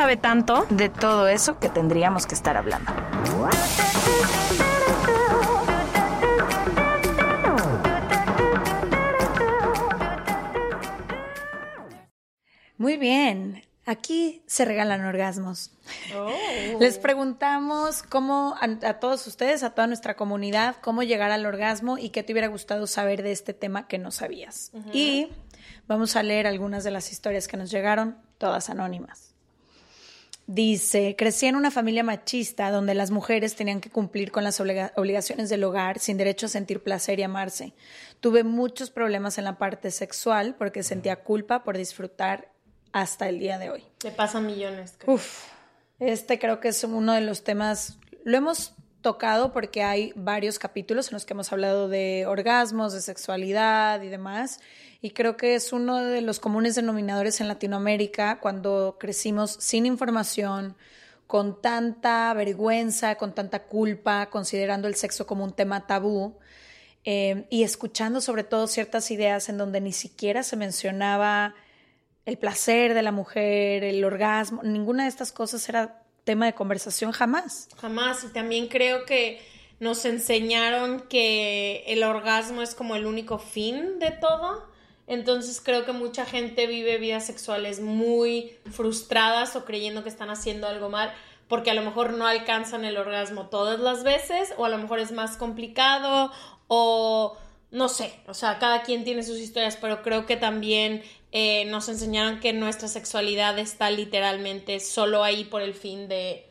sabe tanto. de todo eso que tendríamos que estar hablando. Muy bien. Aquí se regalan orgasmos. Les preguntamos cómo a, a todos ustedes, a toda nuestra comunidad, cómo llegar al orgasmo y qué te hubiera gustado saber de este tema que no sabías. Y vamos a leer algunas de las historias que nos llegaron, todas anónimas. Dice, crecí en una familia machista donde las mujeres tenían que cumplir con las obliga- obligaciones del hogar sin derecho a sentir placer y amarse. Tuve muchos problemas en la parte sexual porque sentía culpa por disfrutar hasta el día de hoy. Le pasan millones. creo. Uf, este creo que es uno de los temas, lo hemos tocado porque hay varios capítulos en los que hemos hablado de orgasmos, de sexualidad y demás, y creo que es uno de los comunes denominadores en Latinoamérica cuando crecimos sin información, con tanta vergüenza, con tanta culpa, considerando el sexo como un tema tabú. eh, y escuchando sobre todo ciertas ideas en donde ni siquiera se mencionaba el placer de la mujer, el orgasmo, ninguna de estas cosas era tema de conversación jamás. Jamás. Y también creo que nos enseñaron que el orgasmo es como el único fin de todo. Entonces creo que mucha gente vive vidas sexuales muy frustradas o creyendo que están haciendo algo mal porque a lo mejor no alcanzan el orgasmo todas las veces o a lo mejor es más complicado o no sé, o sea, cada quien tiene sus historias, pero creo que también eh, nos enseñaron que nuestra sexualidad está literalmente solo ahí por el fin de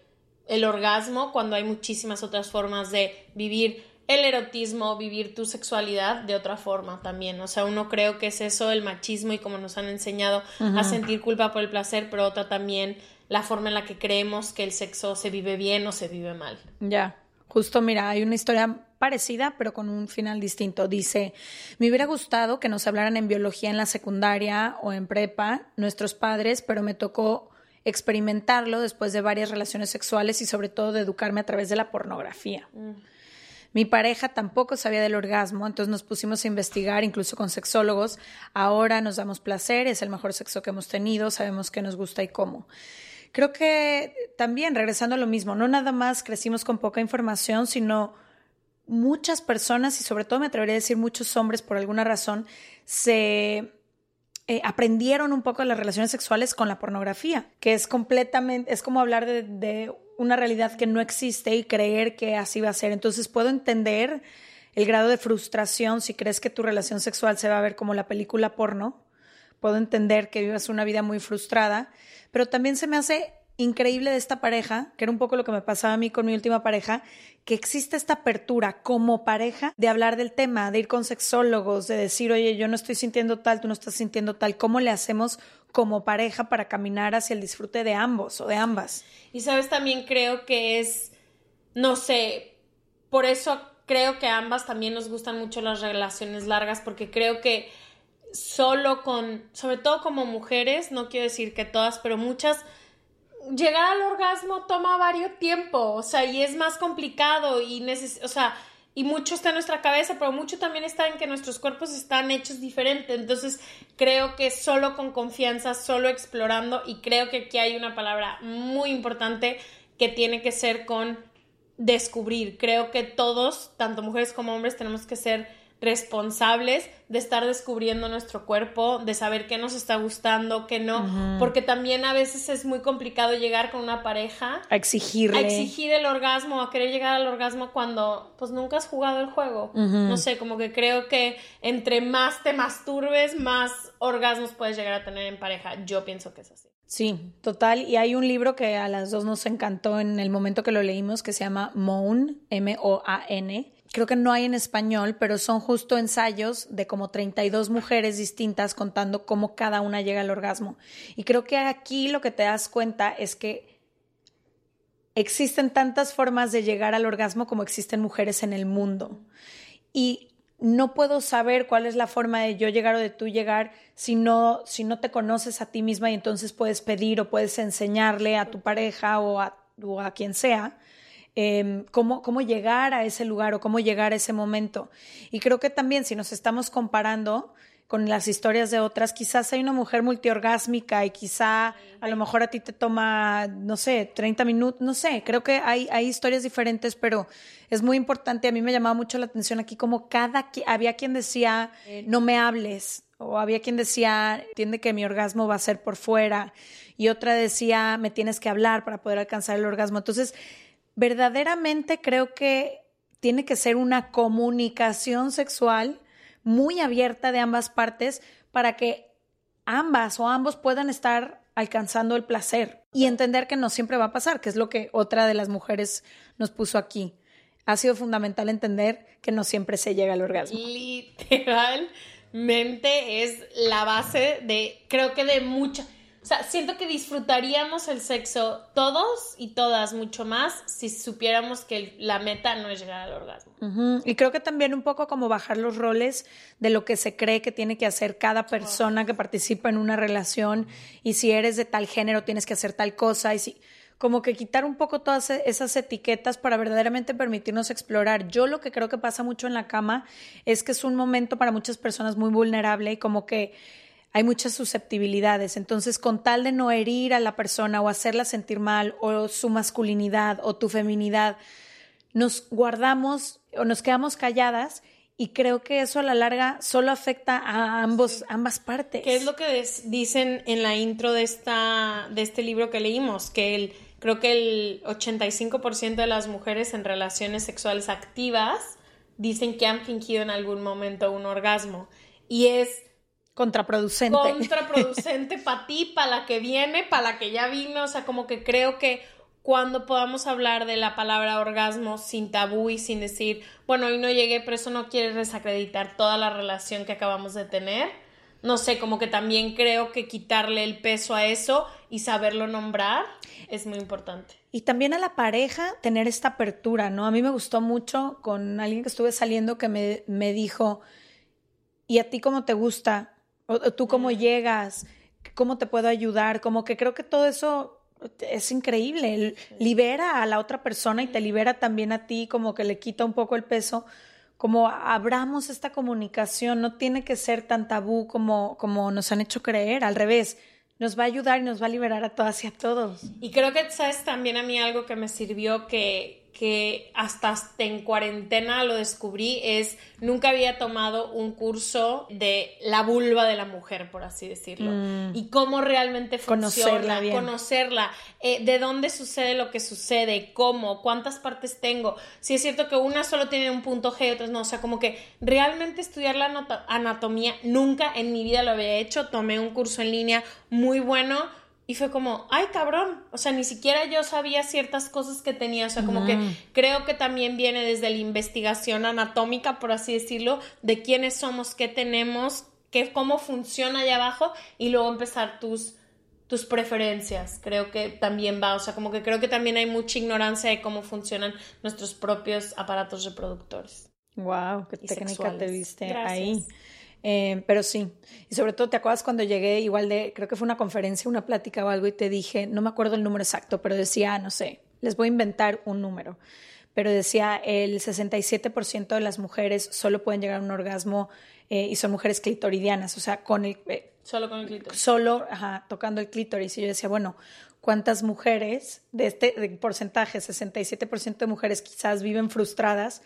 el orgasmo, cuando hay muchísimas otras formas de vivir el erotismo, vivir tu sexualidad de otra forma también. O sea, uno creo que es eso, el machismo y como nos han enseñado a sentir culpa por el placer, pero otra también la forma en la que creemos que el sexo se vive bien o se vive mal. Ya, justo mira, hay una historia parecida, pero con un final distinto. Dice, me hubiera gustado que nos hablaran en biología en la secundaria o en prepa, nuestros padres, pero me tocó experimentarlo después de varias relaciones sexuales y sobre todo de educarme a través de la pornografía. Mi pareja tampoco sabía del orgasmo, entonces nos pusimos a investigar, incluso con sexólogos. Ahora nos damos placer, es el mejor sexo que hemos tenido, sabemos qué nos gusta y cómo. Creo que también, regresando a lo mismo, no nada más crecimos con poca información, sino muchas personas, y sobre todo me atrevería a decir muchos hombres por alguna razón, se eh, aprendieron un poco las relaciones sexuales con la pornografía, que es completamente, es como hablar de, de una realidad que no existe y creer que así va a ser. Entonces puedo entender el grado de frustración si crees que tu relación sexual se va a ver como la película porno, puedo entender que vivas una vida muy frustrada, pero también se me hace increíble de esta pareja, que era un poco lo que me pasaba a mí con mi última pareja, que existe esta apertura como pareja de hablar del tema, de ir con sexólogos, de decir, oye, yo no estoy sintiendo tal, tú no estás sintiendo tal, ¿cómo le hacemos como pareja para caminar hacia el disfrute de ambos o de ambas? Y sabes, también creo que es, no sé, por eso creo que ambas también nos gustan mucho las relaciones largas, porque creo que solo con, sobre todo como mujeres, no quiero decir que todas, pero muchas, llegar al orgasmo toma varios tiempo, o sea, y es más complicado y neces o sea, y mucho está en nuestra cabeza, pero mucho también está en que nuestros cuerpos están hechos diferentes. Entonces, creo que solo con confianza, solo explorando, y creo que aquí hay una palabra muy importante que tiene que ser con descubrir. Creo que todos, tanto mujeres como hombres, tenemos que ser responsables de estar descubriendo nuestro cuerpo, de saber qué nos está gustando, qué no, porque también a veces es muy complicado llegar con una pareja a exigirle a exigir el orgasmo, a querer llegar al orgasmo cuando pues nunca has jugado el juego. No sé, como que creo que entre más te masturbes, más orgasmos puedes llegar a tener en pareja. Yo pienso que es así. Sí, total. Y hay un libro que a las dos nos encantó en el momento que lo leímos que se llama Moan, M-O-A-N creo que no hay en español, pero son justo ensayos de como 32 mujeres distintas contando cómo cada una llega al orgasmo. Y creo que aquí lo que te das cuenta es que existen tantas formas de llegar al orgasmo como existen mujeres en el mundo. Y no puedo saber cuál es la forma de yo llegar o de tú llegar si no, si no te conoces a ti misma y entonces puedes pedir o puedes enseñarle a tu pareja o a, o a quien sea Em, cómo, cómo llegar a ese lugar o cómo llegar a ese momento. Y creo que también si nos estamos comparando con las historias de otras, quizás hay una mujer multiorgásmica y quizá a lo mejor a ti te toma, no sé, 30 minutos, no sé, creo que hay, hay historias diferentes, pero es muy importante, a mí me llamaba mucho la atención aquí como cada, había quien decía, no me hables, o había quien decía, entiende que mi orgasmo va a ser por fuera, y otra decía, me tienes que hablar para poder alcanzar el orgasmo. Entonces, verdaderamente creo que tiene que ser una comunicación sexual muy abierta de ambas partes para que ambas o ambos puedan estar alcanzando el placer y entender que no siempre va a pasar, que es lo que otra de las mujeres nos puso aquí. Ha sido fundamental entender que no siempre se llega al orgasmo. Literalmente es la base de, creo que de mucha sea, siento que disfrutaríamos el sexo todos y todas mucho más si supiéramos que la meta no es llegar al orgasmo. Y creo que también un poco como bajar los roles de lo que se cree que tiene que hacer cada persona que participa en una relación y si eres de tal género tienes que hacer tal cosa y si como que quitar un poco todas e-, esas etiquetas para verdaderamente permitirnos explorar. Yo lo que creo que pasa mucho en la cama es que es un momento para muchas personas muy vulnerable y como que hay muchas susceptibilidades. Entonces, con tal de no herir a la persona o hacerla sentir mal, o su masculinidad o tu feminidad, nos guardamos o nos quedamos calladas y creo que eso a la larga solo afecta a ambos, ambas partes. ¿Qué es lo que dicen en la intro de, esta, de este libro que leímos? Que el, creo que el 85% de las mujeres en relaciones sexuales activas dicen que han fingido en algún momento un orgasmo. Y es Contraproducente. Contraproducente para ti, para la que viene, para la que ya vino. O sea, como que creo que cuando podamos hablar de la palabra orgasmo sin tabú y sin decir, bueno, hoy no llegué, pero eso no quiere desacreditar toda la relación que acabamos de tener. No sé, como que también creo que quitarle el peso a eso y saberlo nombrar es muy importante. Y también a la pareja tener esta apertura, ¿no? A mí me gustó mucho con alguien que estuve saliendo que me, me dijo, ¿y a ti cómo te gusta? Tú cómo llegas, cómo te puedo ayudar, como que creo que todo eso es increíble, libera a la otra persona y te libera también a ti, como que le quita un poco el peso, como abramos esta comunicación, no tiene que ser tan tabú como, como nos han hecho creer, al revés, nos va a ayudar y nos va a liberar a todas y a todos. Y creo que, sabes, también a mí algo que me sirvió que que hasta, en cuarentena lo descubrí es nunca había tomado un curso de la vulva de la mujer, por así decirlo, mm. y cómo realmente funciona, conocerla, conocerla. Eh, de dónde sucede lo que sucede, cómo, cuántas partes tengo. Si es cierto que una solo tiene un punto G y otras no, o sea, como que realmente estudiar la anatomía nunca en mi vida lo había hecho, tomé un curso en línea muy bueno y fue como, ay cabrón, o sea, ni siquiera yo sabía ciertas cosas que tenía, o sea, como que creo que también viene desde la investigación anatómica, por así decirlo, de quiénes somos, qué tenemos, qué, cómo funciona allá abajo y luego empezar tus, tus preferencias. Creo que también va, o sea, como que creo que también hay mucha ignorancia de cómo funcionan nuestros propios aparatos reproductores. Wow, qué técnica te viste ahí. Eh, pero sí, y sobre todo te acuerdas cuando llegué, igual de, creo que fue una conferencia, una plática o algo, y te dije, no me acuerdo el número exacto, pero decía, no sé, les voy a inventar un número, pero decía, el 67% de las mujeres solo pueden llegar a un orgasmo eh, y son mujeres clitoridianas, o sea, con el... Eh, solo con el clítoris. Solo, ajá, tocando el clítoris. Y yo decía, bueno, ¿cuántas mujeres de este de porcentaje, 67% de mujeres quizás viven frustradas?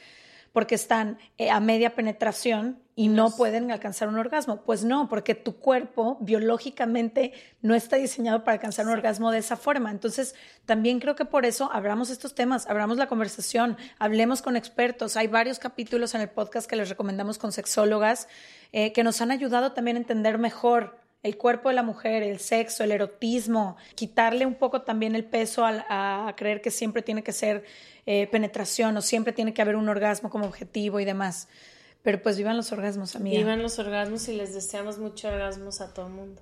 Porque están eh, a media penetración y no pueden alcanzar un orgasmo. Pues no, porque tu cuerpo biológicamente no está diseñado para alcanzar un orgasmo de esa forma. Entonces, también creo que por eso abramos estos temas, abramos la conversación, hablemos con expertos. Hay varios capítulos en el podcast que les recomendamos con sexólogas eh, que nos han ayudado también a entender mejor el cuerpo de la mujer, el sexo, el erotismo, quitarle un poco también el peso a, a creer que siempre tiene que ser eh, penetración o siempre tiene que haber un orgasmo como objetivo y demás. Pero pues vivan los orgasmos, amiga. Vivan los orgasmos y les deseamos mucho orgasmos a todo el mundo.